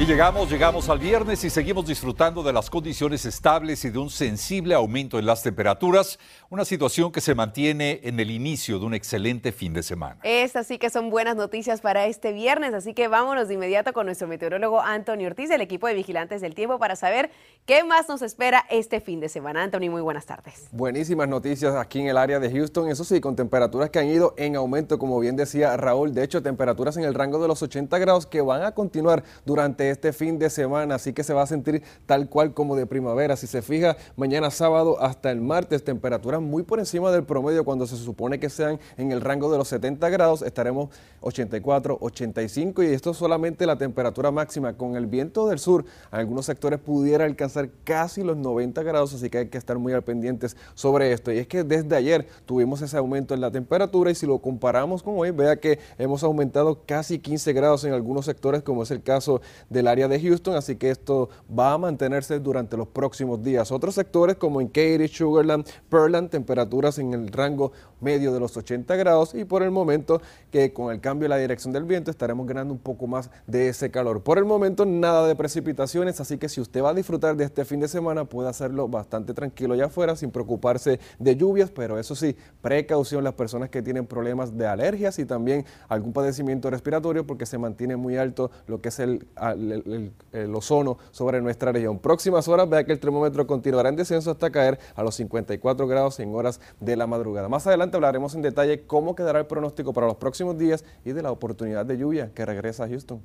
Y llegamos, llegamos al viernes y seguimos disfrutando de las condiciones estables y de un sensible aumento en las temperaturas, una situación que se mantiene en el inicio de un excelente fin de semana. Estas sí que son buenas noticias para este viernes, así que vámonos de inmediato con nuestro meteorólogo Antonio Ortiz del equipo de Vigilantes del Tiempo para saber qué más nos espera este fin de semana. Antonio, muy buenas tardes. Buenísimas noticias aquí en el área de Houston, eso sí, con temperaturas que han ido en aumento, como bien decía Raúl, de hecho temperaturas en el rango de los 80 grados que van a continuar durante este fin de semana, así que se va a sentir tal cual como de primavera. Si se fija, mañana sábado hasta el martes, temperaturas muy por encima del promedio cuando se supone que sean en el rango de los 70 grados, estaremos 84, 85 y esto es solamente la temperatura máxima. Con el viento del sur, algunos sectores pudiera alcanzar casi los 90 grados, así que hay que estar muy al pendientes sobre esto. Y es que desde ayer tuvimos ese aumento en la temperatura y si lo comparamos con hoy, vea que hemos aumentado casi 15 grados en algunos sectores, como es el caso del área de Houston, así que esto va a mantenerse durante los próximos días. Otros sectores como en Katy, Sugarland, Pearland, temperaturas en el rango medio de los 80 grados y por el momento que con el cambio de la dirección del viento estaremos ganando un poco más de ese calor. Por el momento nada de precipitaciones, así que si usted va a disfrutar de este fin de semana puede hacerlo bastante tranquilo allá afuera sin preocuparse de lluvias, pero eso sí, precaución las personas que tienen problemas de alergias y también algún padecimiento respiratorio porque se mantiene muy alto lo que es el, el ozono sobre nuestra región. Próximas horas vea que el termómetro continuará en descenso hasta caer a los 54 grados en horas de la madrugada. Más adelante hablaremos en detalle cómo quedará el pronóstico para los próximos días y de la oportunidad de lluvia que regresa a Houston.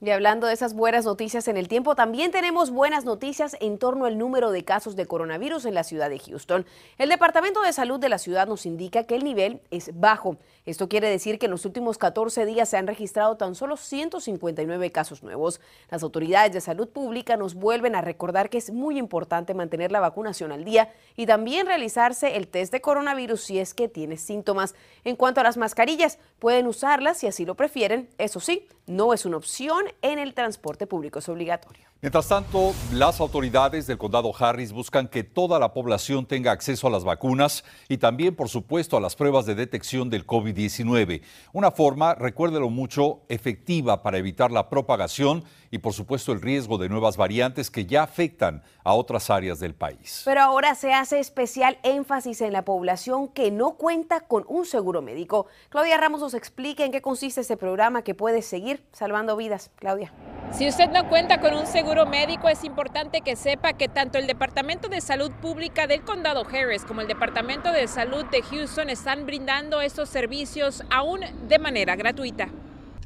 Y hablando de esas buenas noticias en el tiempo, también tenemos buenas noticias en torno al número de casos de coronavirus en la ciudad de Houston. El Departamento de Salud de la ciudad nos indica que el nivel es bajo. Esto quiere decir que en los últimos 14 días se han registrado tan solo 159 casos nuevos. Las autoridades de salud pública nos vuelven a recordar que es muy importante mantener la vacunación al día y también realizarse el test de coronavirus si es que tiene síntomas. En cuanto a las mascarillas, pueden usarlas si así lo prefieren. Eso sí, no es una opción en el transporte público, es obligatorio. Mientras tanto, las autoridades del condado Harris buscan que toda la población tenga acceso a las vacunas y también, por supuesto, a las pruebas de detección del COVID-19. Una forma, recuérdelo mucho, efectiva para evitar la propagación y, por supuesto, el riesgo de nuevas variantes que ya afectan a otras áreas del país. Pero ahora se hace especial énfasis en la población que no cuenta con un seguro médico. Claudia Ramos nos explica en qué consiste este programa que puede seguir salvando vidas. Claudia. Si usted no cuenta con un seguro médico, es importante que sepa que tanto el Departamento de Salud Pública del Condado Harris como el Departamento de Salud de Houston están brindando estos servicios aún de manera gratuita.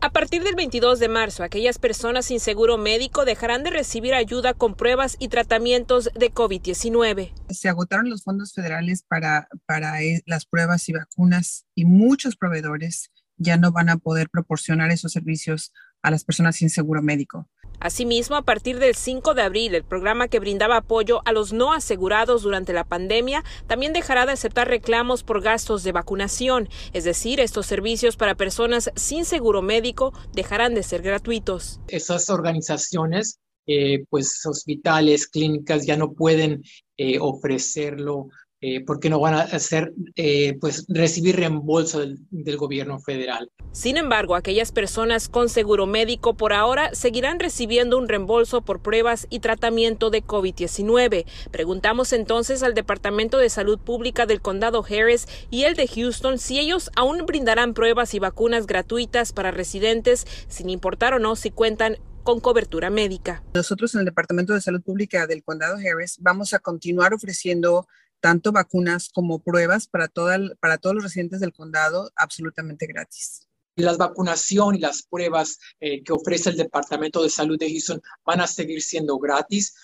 A partir del 22 de marzo, aquellas personas sin seguro médico dejarán de recibir ayuda con pruebas y tratamientos de COVID-19. Se agotaron los fondos federales para, para eh, las pruebas y vacunas y muchos proveedores ya no van a poder proporcionar esos servicios a las personas sin seguro médico. Asimismo, a partir del 5 de abril, el programa que brindaba apoyo a los no asegurados durante la pandemia también dejará de aceptar reclamos por gastos de vacunación, es decir, estos servicios para personas sin seguro médico dejarán de ser gratuitos. Esas organizaciones, eh, pues hospitales, clínicas ya no pueden eh, ofrecerlo eh, porque no van a hacer, eh, pues, recibir reembolso del, del, gobierno federal. Sin embargo, aquellas personas con seguro médico por ahora seguirán recibiendo un reembolso por pruebas y tratamiento de COVID-19. Preguntamos entonces al Departamento de Salud Pública del Condado Harris y el de Houston si ellos aún brindarán pruebas y vacunas gratuitas para residentes, sin importar o no si cuentan con cobertura médica. Nosotros en el Departamento de Salud Pública del Condado Harris vamos a continuar ofreciendo tanto vacunas como pruebas para, toda, para todos los residentes del condado absolutamente gratis. Las vacunación y las pruebas eh, que ofrece el Departamento de Salud de Houston van a seguir siendo gratis.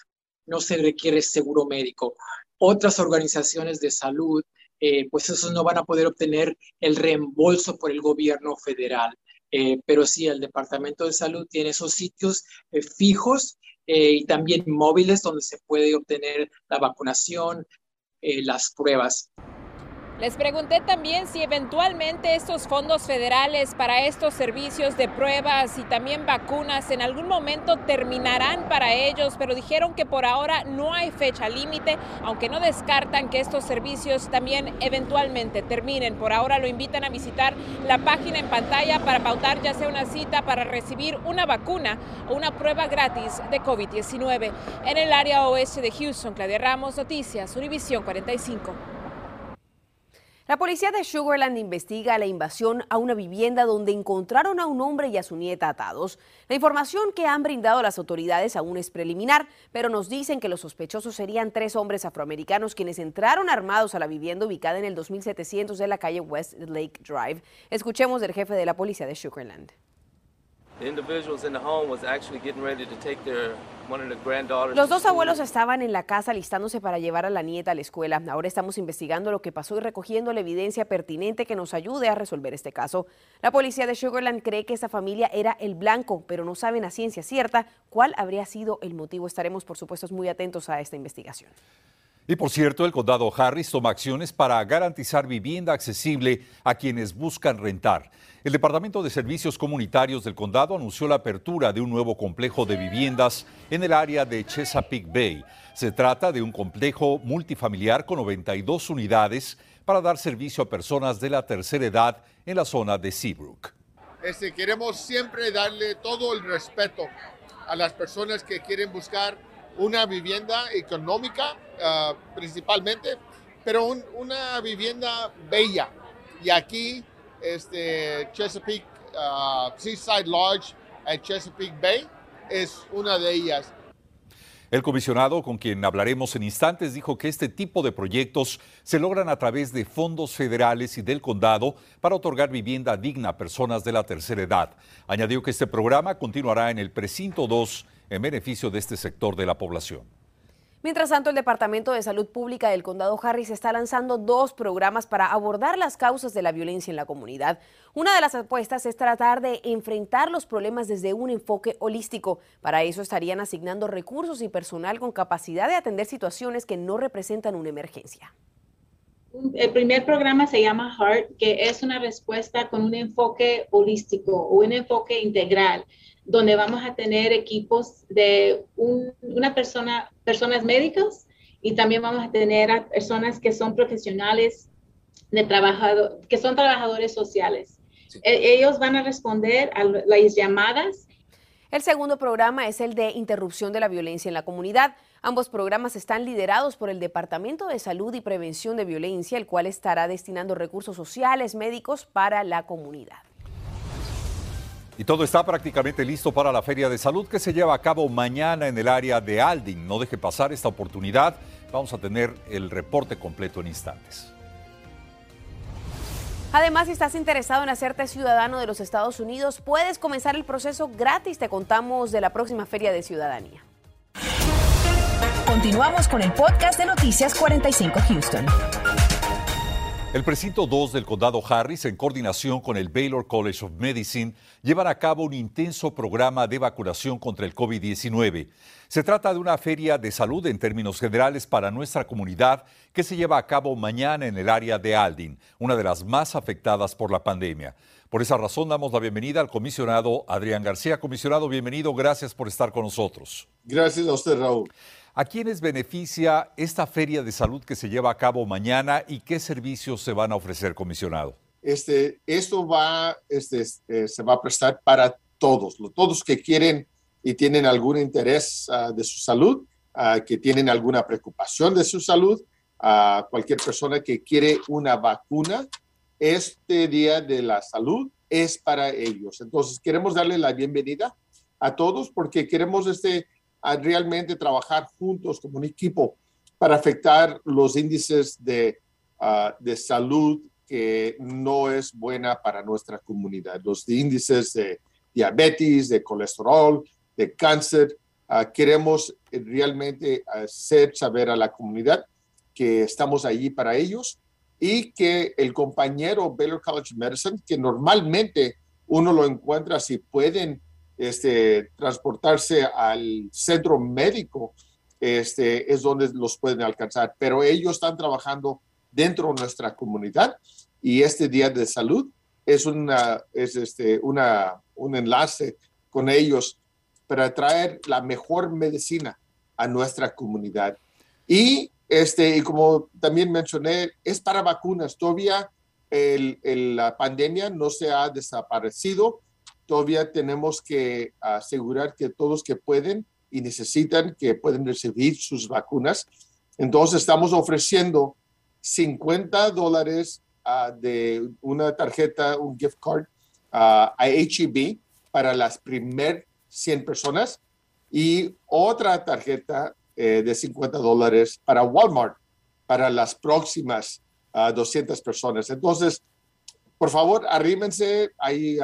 No se requiere seguro médico. Otras organizaciones de salud, eh, pues esos no van a poder obtener el reembolso por el gobierno federal. Eh, pero sí, el Departamento de Salud tiene esos sitios eh, fijos eh, y también móviles donde se puede obtener la vacunación, eh, las pruebas. Les pregunté también si eventualmente estos fondos federales para estos servicios de pruebas y también vacunas en algún momento terminarán para ellos, pero dijeron que por ahora no hay fecha límite, aunque no descartan que estos servicios también eventualmente terminen. Por ahora lo invitan a visitar la página en pantalla para pautar ya sea una cita para recibir una vacuna o una prueba gratis de COVID-19. En el área oeste de Houston, Claudia Ramos, Noticias, Univisión 45. La policía de Sugarland investiga la invasión a una vivienda donde encontraron a un hombre y a su nieta atados. La información que han brindado las autoridades aún es preliminar, pero nos dicen que los sospechosos serían tres hombres afroamericanos quienes entraron armados a la vivienda ubicada en el 2700 de la calle West Lake Drive. Escuchemos del jefe de la policía de Sugarland. Los dos abuelos estaban en la casa listándose para llevar a la nieta a la escuela. Ahora estamos investigando lo que pasó y recogiendo la evidencia pertinente que nos ayude a resolver este caso. La policía de Sugarland cree que esta familia era el blanco, pero no saben a ciencia cierta cuál habría sido el motivo. Estaremos, por supuesto, muy atentos a esta investigación. Y por cierto, el condado Harris toma acciones para garantizar vivienda accesible a quienes buscan rentar. El Departamento de Servicios Comunitarios del condado anunció la apertura de un nuevo complejo de viviendas en el área de Chesapeake Bay. Se trata de un complejo multifamiliar con 92 unidades para dar servicio a personas de la tercera edad en la zona de Seabrook. Este, queremos siempre darle todo el respeto a las personas que quieren buscar una vivienda económica ah, principalmente, pero una vivienda bella. Y aquí, este, Chesapeake uh, Seaside Lodge en Chesapeake Bay es una de ellas. El comisionado, con quien hablaremos en instantes, dijo que este tipo de proyectos se logran a través de fondos federales y del condado para otorgar vivienda digna a personas de la tercera edad. Añadió que este programa continuará en el precinto 2 en beneficio de este sector de la población. Mientras tanto, el Departamento de Salud Pública del Condado Harris está lanzando dos programas para abordar las causas de la violencia en la comunidad. Una de las apuestas es tratar de enfrentar los problemas desde un enfoque holístico. Para eso estarían asignando recursos y personal con capacidad de atender situaciones que no representan una emergencia. El primer programa se llama HEART, que es una respuesta con un enfoque holístico o un enfoque integral donde vamos a tener equipos de una persona, personas médicas y también vamos a tener a personas que son profesionales de trabajador, que son trabajadores sociales. E, ellos van a responder a las llamadas. El segundo programa es el de interrupción de la violencia en la comunidad. Ambos programas están liderados por el Departamento de Salud y Prevención de Violencia, el cual estará destinando recursos sociales médicos para la comunidad. Y todo está prácticamente listo para la Feria de Salud que se lleva a cabo mañana en el área de Aldin. No deje pasar esta oportunidad. Vamos a tener el reporte completo en instantes. Además, si estás interesado en hacerte ciudadano de los Estados Unidos, puedes comenzar el proceso gratis. Te contamos de la próxima Feria de Ciudadanía. Continuamos con el podcast de Noticias 45 Houston. El precinto 2 del condado Harris, en coordinación con el Baylor College of Medicine, llevan a cabo un intenso programa de vacunación contra el COVID-19. Se trata de una feria de salud en términos generales para nuestra comunidad que se lleva a cabo mañana en el área de Aldin, una de las más afectadas por la pandemia. Por esa razón damos la bienvenida al comisionado Adrián García. Comisionado, bienvenido, gracias por estar con nosotros. Gracias a usted, Raúl. ¿A quiénes beneficia esta feria de salud que se lleva a cabo mañana y qué servicios se van a ofrecer, comisionado? Este, esto va, este, eh, se va a prestar para todos, todos que quieren y tienen algún interés ah, de su salud, uh, que tienen alguna preocupación de su salud, a cualquier persona que quiere una vacuna, este día de la salud es para ellos. Entonces, queremos darle la bienvenida a todos porque queremos este, a realmente trabajar juntos como un equipo para afectar los índices de, ah, de salud que no es buena para nuestra comunidad. Los índices de diabetes, de colesterol, de cáncer. Ah, queremos realmente hacer saber a la comunidad que estamos allí para ellos y que el compañero Baylor College of Medicine, que normalmente uno lo encuentra si pueden este, transportarse al centro médico, este, es donde los pueden alcanzar. Pero ellos están trabajando dentro de nuestra comunidad y este Día de Salud es, una, es este, una, un enlace con ellos para traer la mejor medicina a nuestra comunidad. Y, este, y como también mencioné, es para vacunas. Todavía el, la pandemia no se ha desaparecido. Todavía tenemos que asegurar que todos que pueden y necesitan que pueden recibir sus vacunas. Entonces estamos ofreciendo 50 dólares uh, de una tarjeta, un gift card uh, a HEB para las primeras 100 personas y otra tarjeta eh, de 50 dólares para Walmart para las próximas uh, ah, 200 personas. Entonces, por favor, arrímense, hay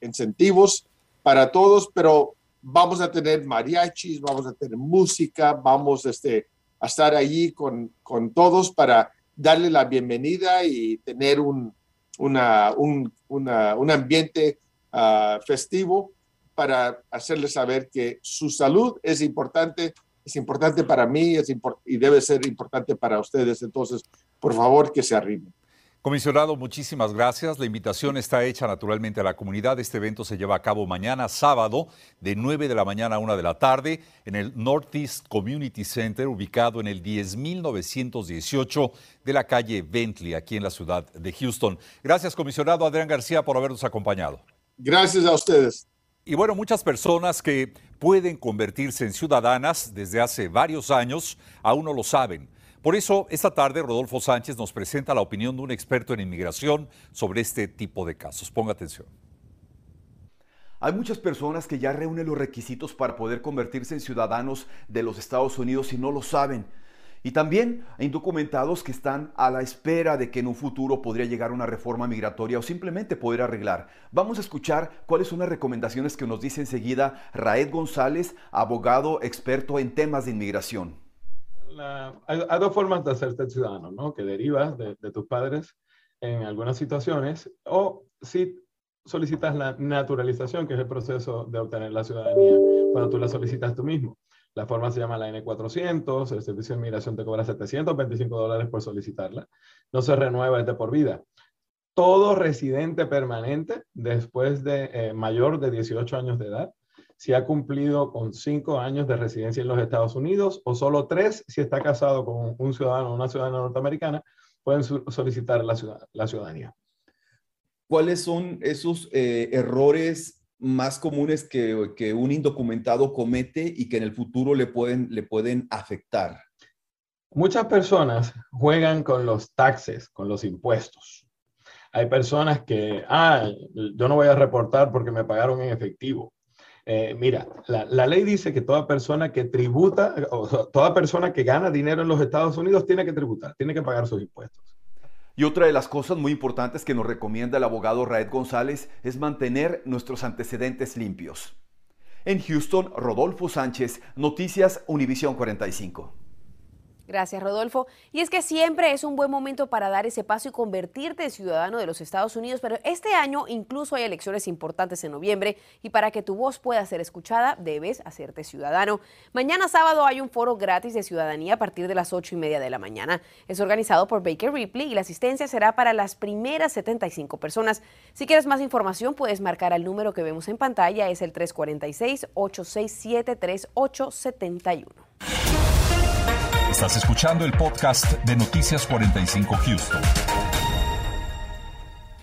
incentivos para todos, pero vamos a tener mariachis, vamos a tener música, vamos este, a estar allí con, con todos para darle la bienvenida y tener un, una, un, una, un ambiente uh, festivo para hacerles saber que su salud es importante, es importante para mí es import y debe ser importante para ustedes. Entonces, por favor, que se arrimen. Comisionado, muchísimas gracias. La invitación está hecha naturalmente a la comunidad. Este evento se lleva a cabo mañana, sábado, de 9 de la mañana a 1 de la tarde, en el Northeast Community Center, ubicado en el 10.918 de la calle Bentley, aquí en la ciudad de Houston. Gracias, comisionado Adrián García, por habernos acompañado. Gracias a ustedes. Y bueno, muchas personas que pueden convertirse en ciudadanas desde hace varios años aún no lo saben. Por eso, esta tarde Rodolfo Sánchez nos presenta la opinión de un experto en inmigración sobre este tipo de casos. Ponga atención. Hay muchas personas que ya reúnen los requisitos para poder convertirse en ciudadanos de los Estados Unidos y no lo saben. Y también hay indocumentados que están a la espera de que en un futuro podría llegar una reforma migratoria o simplemente poder arreglar. Vamos a escuchar cuáles son las recomendaciones que nos dice enseguida Raed González, abogado experto en temas de inmigración hay, dos formas de hacerte ciudadano, ¿no? Que derivas de, tus padres en algunas situaciones o si solicitas la naturalización, que es el proceso de obtener la ciudadanía, cuando tú la solicitas tú mismo. La forma se llama la N400, el Servicio de Inmigración te cobra 725 dólares por solicitarla. No se renueva, es de por vida. Todo residente permanente después de eh, mayor de 18 años de edad si ha cumplido con cinco años de residencia en los Estados Unidos o solo tres si está casado con un ciudadano o una ciudadana norteamericana, pueden solicitar la, ciudadanía. ¿Cuáles son esos eh, errores más comunes que, que, un indocumentado comete y que en el futuro le pueden, le pueden afectar? Muchas personas juegan con los taxes, con los impuestos. Hay personas que, ah, yo no voy a reportar porque me pagaron en efectivo. Eh, mira, la, ley dice que toda persona que tributa, o toda persona que gana dinero en los Estados Unidos tiene que tributar, tiene que pagar sus impuestos. Y otra de las cosas muy importantes que nos recomienda el abogado Raed González es mantener nuestros antecedentes limpios. En Houston, Rodolfo Sánchez, Noticias Univisión 45. Gracias, Rodolfo. Y es que siempre es un buen momento para dar ese paso y convertirte en ciudadano de los Estados Unidos, pero este año incluso hay elecciones importantes en noviembre y para que tu voz pueda ser escuchada debes hacerte ciudadano. Mañana sábado hay un foro gratis de ciudadanía a partir de las 8 y media de la mañana. Es organizado por Baker Ripley y la asistencia será para las primeras 75 personas. Si quieres más información puedes marcar al número que vemos en pantalla, es el 346-867-3871. Estás escuchando el podcast de Noticias 45 Houston.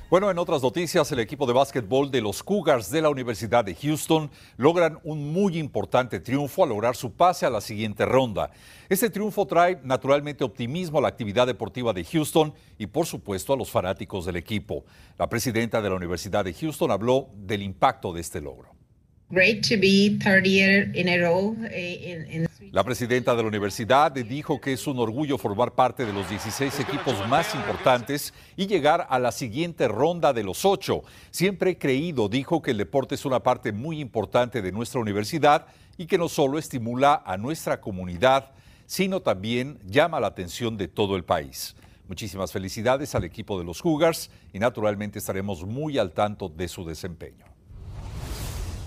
Bueno, en otras noticias, el equipo de básquetbol de los Cougars de la Universidad de Houston logran un muy importante triunfo al lograr su pase a la siguiente ronda. Este triunfo trae naturalmente optimismo a la actividad deportiva de Houston y por supuesto a los fanáticos del equipo. La presidenta de la Universidad de Houston habló del impacto de este logro. La presidenta de la universidad dijo que es un orgullo formar parte de los 16 equipos más importantes y llegar a la siguiente ronda de los ocho. Siempre he creído, dijo, que el deporte es una parte muy importante de nuestra universidad y que no solo estimula a nuestra comunidad, sino también llama la atención de todo el país. Muchísimas felicidades al equipo de los Cougars y naturalmente estaremos muy al tanto de su desempeño.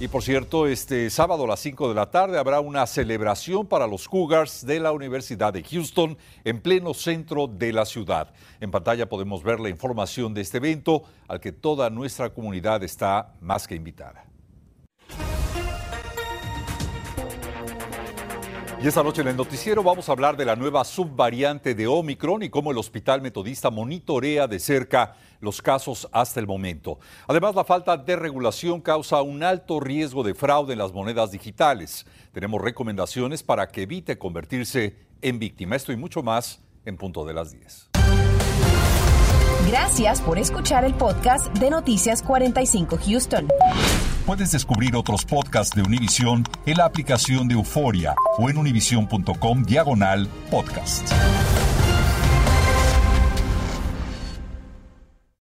Y por cierto, este sábado a las 5 de la tarde habrá una celebración para los Cougars de la Universidad de Houston en pleno centro de la ciudad. En pantalla podemos ver la información de este evento al que toda nuestra comunidad está más que invitada. Y esta noche en el noticiero vamos a hablar de la nueva subvariante de Omicron y cómo el Hospital Metodista monitorea de cerca los casos hasta el momento. Además, la falta de regulación causa un alto riesgo de fraude en las monedas digitales. Tenemos recomendaciones para que evite convertirse en víctima. Esto y mucho más en punto de las 10. Gracias por escuchar el podcast de Noticias 45 Houston. Puedes descubrir otros podcasts de Univision en la aplicación de Euforia o en univision.com diagonal podcast.